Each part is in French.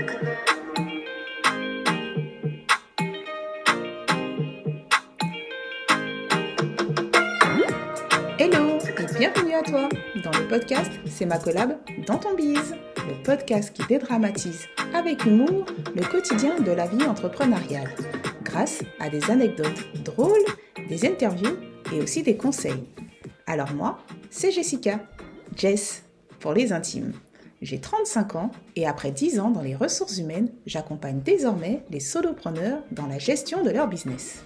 Hello et bienvenue à toi dans le podcast C'est ma collab dans ton bise, le podcast qui dédramatise avec humour le quotidien de la vie entrepreneuriale grâce à des anecdotes drôles, des interviews et aussi des conseils. Alors moi, c'est Jessica, Jess pour les intimes. J'ai 35 ans et après 10 ans dans les ressources humaines, j'accompagne désormais les solopreneurs dans la gestion de leur business.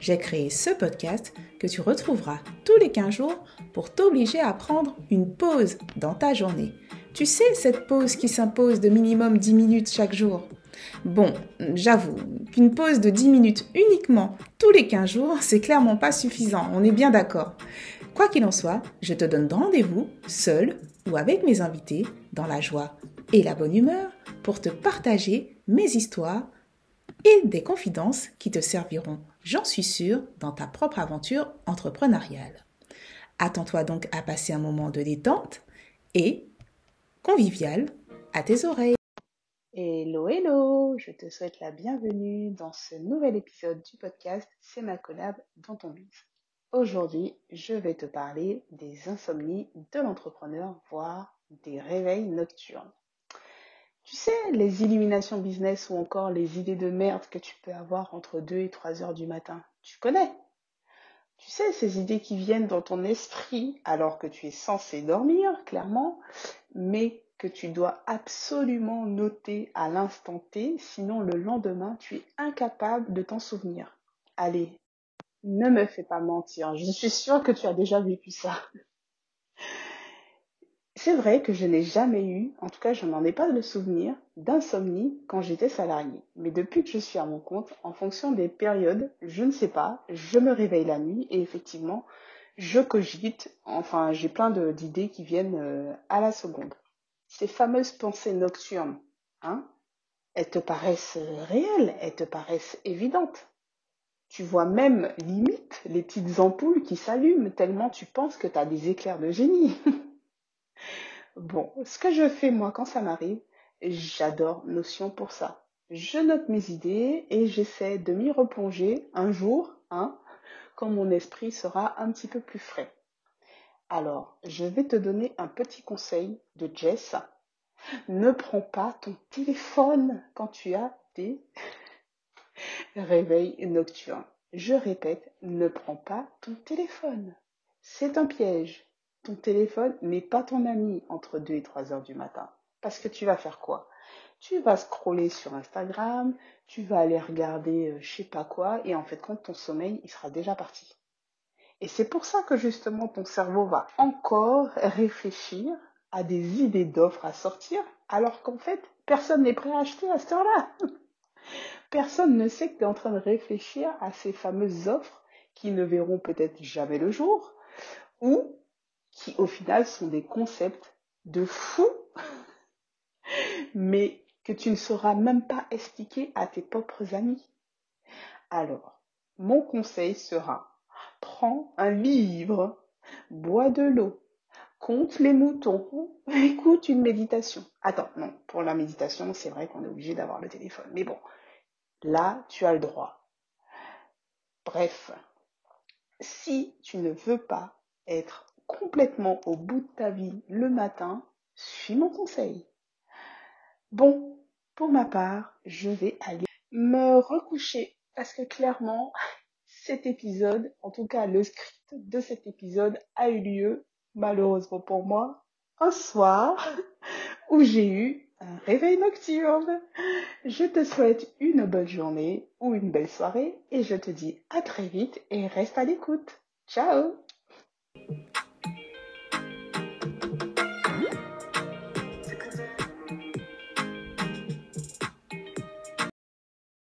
J'ai créé ce podcast que tu retrouveras tous les 15 jours pour t'obliger à prendre une pause dans ta journée. Tu sais, cette pause qui s'impose de minimum 10 minutes chaque jour? Bon, j'avoue qu'une pause de 10 minutes uniquement tous les 15 jours, c'est clairement pas suffisant, on est bien d'accord. Quoi qu'il en soit, je te donne rendez-vous, seul ou avec mes invités, dans la joie et la bonne humeur, pour te partager mes histoires et des confidences qui te serviront, j'en suis sûre, dans ta propre aventure entrepreneuriale. Attends-toi donc à passer un moment de détente et convivial à tes oreilles. Hello, hello, je te souhaite la bienvenue dans ce nouvel épisode du podcast C'est ma collab dans ton bise. Aujourd'hui, je vais te parler des insomnies de l'entrepreneur, voire des réveils nocturnes. Tu sais, les illuminations business ou encore les idées de merde que tu peux avoir entre 2 et 3 heures du matin. Tu connais Tu sais, ces idées qui viennent dans ton esprit alors que tu es censé dormir, clairement, mais que tu dois absolument noter à l'instant T, sinon le lendemain, tu es incapable de t'en souvenir. Allez, ne me fais pas mentir, je suis sûre que tu as déjà vécu ça. C'est vrai que je n'ai jamais eu, en tout cas je n'en ai pas le souvenir, d'insomnie quand j'étais salarié. Mais depuis que je suis à mon compte, en fonction des périodes, je ne sais pas, je me réveille la nuit et effectivement, je cogite, enfin j'ai plein d'idées qui viennent euh, à la seconde. Ces fameuses pensées nocturnes, hein, elles te paraissent réelles, elles te paraissent évidentes. Tu vois même limite les petites ampoules qui s'allument tellement tu penses que tu as des éclairs de génie. bon, ce que je fais moi quand ça m'arrive, j'adore Notion pour ça. Je note mes idées et j'essaie de m'y replonger un jour, hein, quand mon esprit sera un petit peu plus frais. Alors, je vais te donner un petit conseil de Jess. Ne prends pas ton téléphone quand tu as des Réveil nocturne. Je répète, ne prends pas ton téléphone. C'est un piège. Ton téléphone n'est pas ton ami entre 2 et 3 heures du matin. Parce que tu vas faire quoi? Tu vas scroller sur Instagram, tu vas aller regarder euh, je sais pas quoi, et en fait, quand ton sommeil, il sera déjà parti. Et c'est pour ça que justement ton cerveau va encore réfléchir à des idées d'offres à sortir, alors qu'en fait, personne n'est prêt à acheter à cette heure-là. Personne ne sait que tu es en train de réfléchir à ces fameuses offres qui ne verront peut-être jamais le jour ou qui au final sont des concepts de fou, mais que tu ne sauras même pas expliquer à tes propres amis. Alors, mon conseil sera, prends un livre, bois de l'eau, compte les moutons, écoute une méditation. Attends, non, pour la méditation, c'est vrai qu'on est obligé d'avoir le téléphone. Mais bon, Là, tu as le droit. Bref, si tu ne veux pas être complètement au bout de ta vie le matin, suis mon conseil. Bon, pour ma part, je vais aller me recoucher parce que clairement, cet épisode, en tout cas le script de cet épisode a eu lieu, malheureusement pour moi, un soir où j'ai eu un réveil nocturne. Je te souhaite une bonne journée ou une belle soirée et je te dis à très vite et reste à l'écoute. Ciao